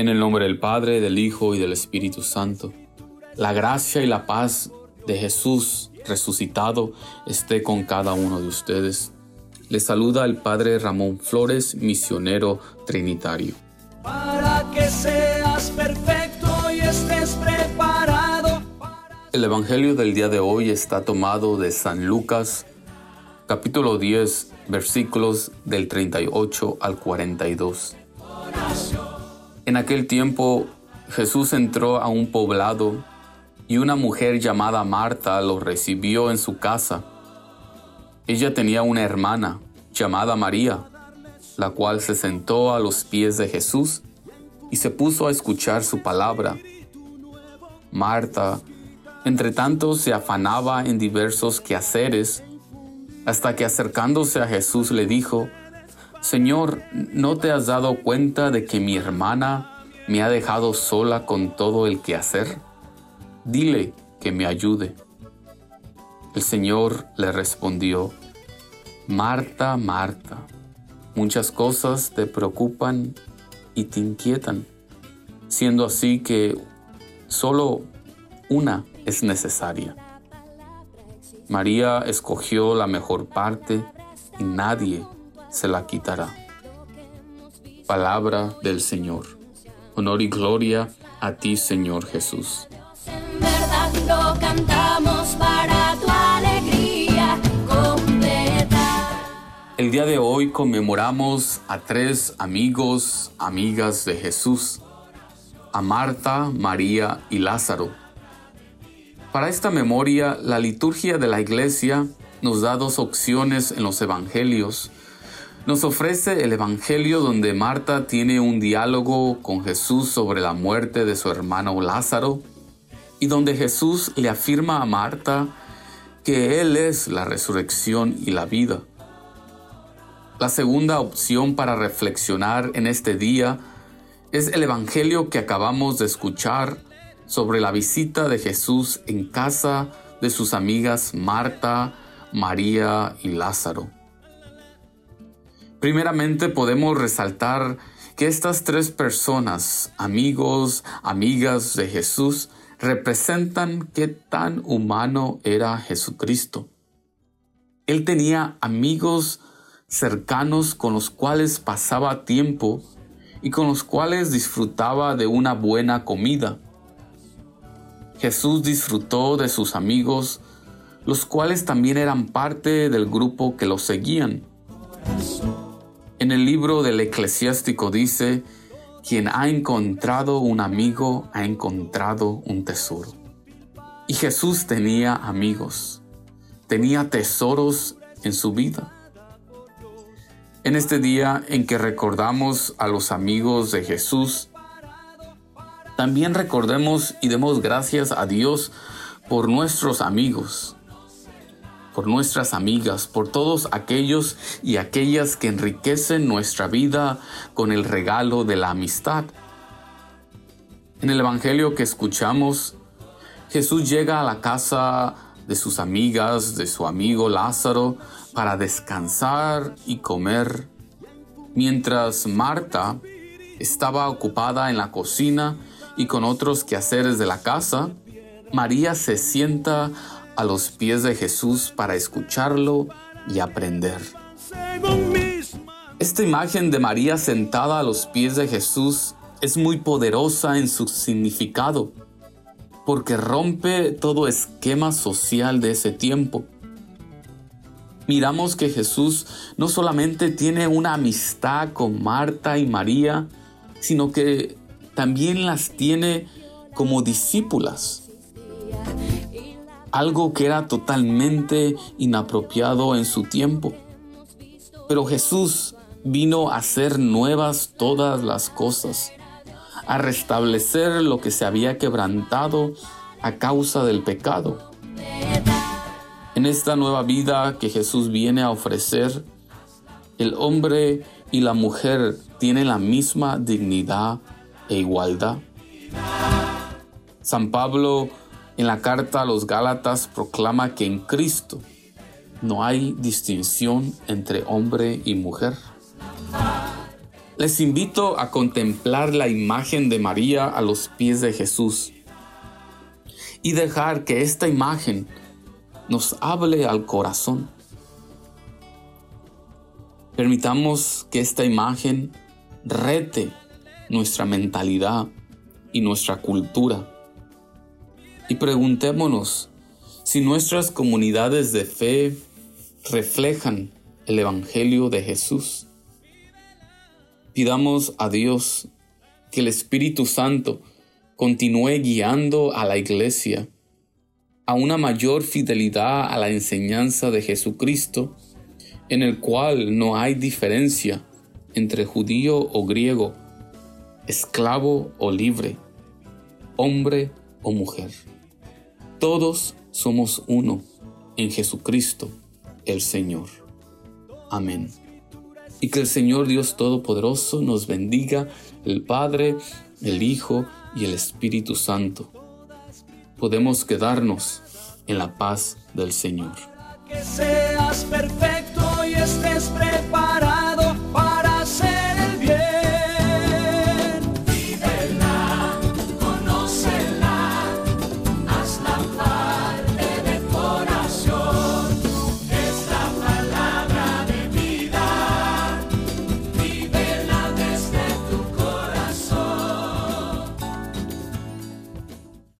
En el nombre del Padre, del Hijo y del Espíritu Santo, la gracia y la paz de Jesús resucitado esté con cada uno de ustedes. Les saluda el Padre Ramón Flores, misionero trinitario. Para que seas perfecto y estés preparado. El Evangelio del día de hoy está tomado de San Lucas, capítulo 10, versículos del 38 al 42. En aquel tiempo Jesús entró a un poblado y una mujer llamada Marta lo recibió en su casa. Ella tenía una hermana llamada María, la cual se sentó a los pies de Jesús y se puso a escuchar su palabra. Marta, entre tanto, se afanaba en diversos quehaceres, hasta que acercándose a Jesús le dijo, Señor, ¿no te has dado cuenta de que mi hermana me ha dejado sola con todo el que hacer? Dile que me ayude. El Señor le respondió, Marta, Marta, muchas cosas te preocupan y te inquietan, siendo así que solo una es necesaria. María escogió la mejor parte y nadie se la quitará. Palabra del Señor. Honor y gloria a ti, Señor Jesús. En verdad lo cantamos para tu alegría completa. El día de hoy conmemoramos a tres amigos, amigas de Jesús, a Marta, María y Lázaro. Para esta memoria, la liturgia de la iglesia nos da dos opciones en los evangelios nos ofrece el Evangelio donde Marta tiene un diálogo con Jesús sobre la muerte de su hermano Lázaro y donde Jesús le afirma a Marta que Él es la resurrección y la vida. La segunda opción para reflexionar en este día es el Evangelio que acabamos de escuchar sobre la visita de Jesús en casa de sus amigas Marta, María y Lázaro. Primeramente podemos resaltar que estas tres personas, amigos, amigas de Jesús, representan qué tan humano era Jesucristo. Él tenía amigos cercanos con los cuales pasaba tiempo y con los cuales disfrutaba de una buena comida. Jesús disfrutó de sus amigos, los cuales también eran parte del grupo que lo seguían. En el libro del eclesiástico dice, quien ha encontrado un amigo ha encontrado un tesoro. Y Jesús tenía amigos, tenía tesoros en su vida. En este día en que recordamos a los amigos de Jesús, también recordemos y demos gracias a Dios por nuestros amigos, por nuestras amigas, por todos aquellos y aquellas que enriquecen nuestra vida con el regalo de la amistad. En el Evangelio que escuchamos, Jesús llega a la casa de sus amigas, de su amigo Lázaro, para descansar y comer, mientras Marta estaba ocupada en la cocina y con otros quehaceres de la casa, María se sienta a los pies de Jesús para escucharlo y aprender. Esta imagen de María sentada a los pies de Jesús es muy poderosa en su significado, porque rompe todo esquema social de ese tiempo. Miramos que Jesús no solamente tiene una amistad con Marta y María, sino que también las tiene como discípulas algo que era totalmente inapropiado en su tiempo. Pero Jesús vino a hacer nuevas todas las cosas, a restablecer lo que se había quebrantado a causa del pecado. En esta nueva vida que Jesús viene a ofrecer, el hombre y la mujer tienen la misma dignidad e igualdad. San Pablo en la carta a los Gálatas proclama que en Cristo no hay distinción entre hombre y mujer. Les invito a contemplar la imagen de María a los pies de Jesús y dejar que esta imagen nos hable al corazón. Permitamos que esta imagen rete nuestra mentalidad y nuestra cultura. Y preguntémonos si nuestras comunidades de fe reflejan el Evangelio de Jesús. Pidamos a Dios que el Espíritu Santo continúe guiando a la iglesia a una mayor fidelidad a la enseñanza de Jesucristo, en el cual no hay diferencia entre judío o griego, esclavo o libre, hombre o mujer. Todos somos uno en Jesucristo el Señor. Amén. Y que el Señor Dios Todopoderoso nos bendiga, el Padre, el Hijo y el Espíritu Santo. Podemos quedarnos en la paz del Señor. Que sea